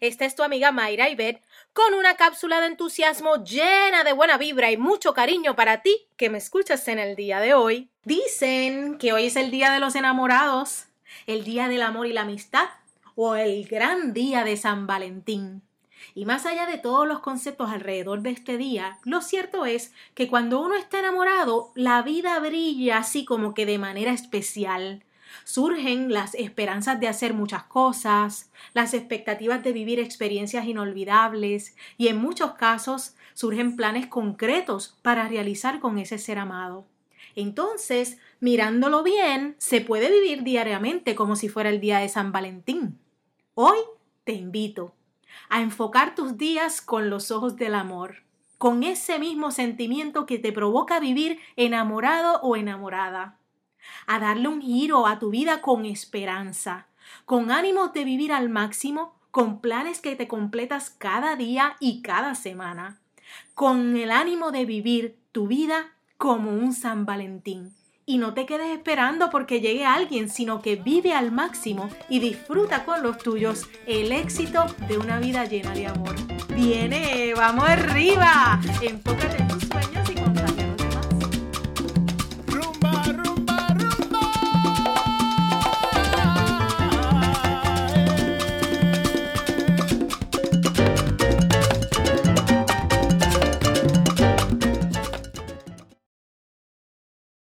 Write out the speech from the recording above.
es tu amiga Mayra Ibet con una cápsula de entusiasmo llena de buena vibra y mucho cariño para ti que me escuchas en el día de hoy. Dicen que hoy es el día de los enamorados, el día del amor y la amistad o el gran día de San Valentín. Y más allá de todos los conceptos alrededor de este día, lo cierto es que cuando uno está enamorado, la vida brilla así como que de manera especial. Surgen las esperanzas de hacer muchas cosas, las expectativas de vivir experiencias inolvidables y en muchos casos surgen planes concretos para realizar con ese ser amado. Entonces, mirándolo bien, se puede vivir diariamente como si fuera el día de San Valentín. Hoy te invito a enfocar tus días con los ojos del amor, con ese mismo sentimiento que te provoca vivir enamorado o enamorada, a darle un giro a tu vida con esperanza, con ánimos de vivir al máximo, con planes que te completas cada día y cada semana, con el ánimo de vivir tu vida como un San Valentín. Y no te quedes esperando porque llegue alguien, sino que vive al máximo y disfruta con los tuyos el éxito de una vida llena de amor. Viene, vamos arriba, enfócate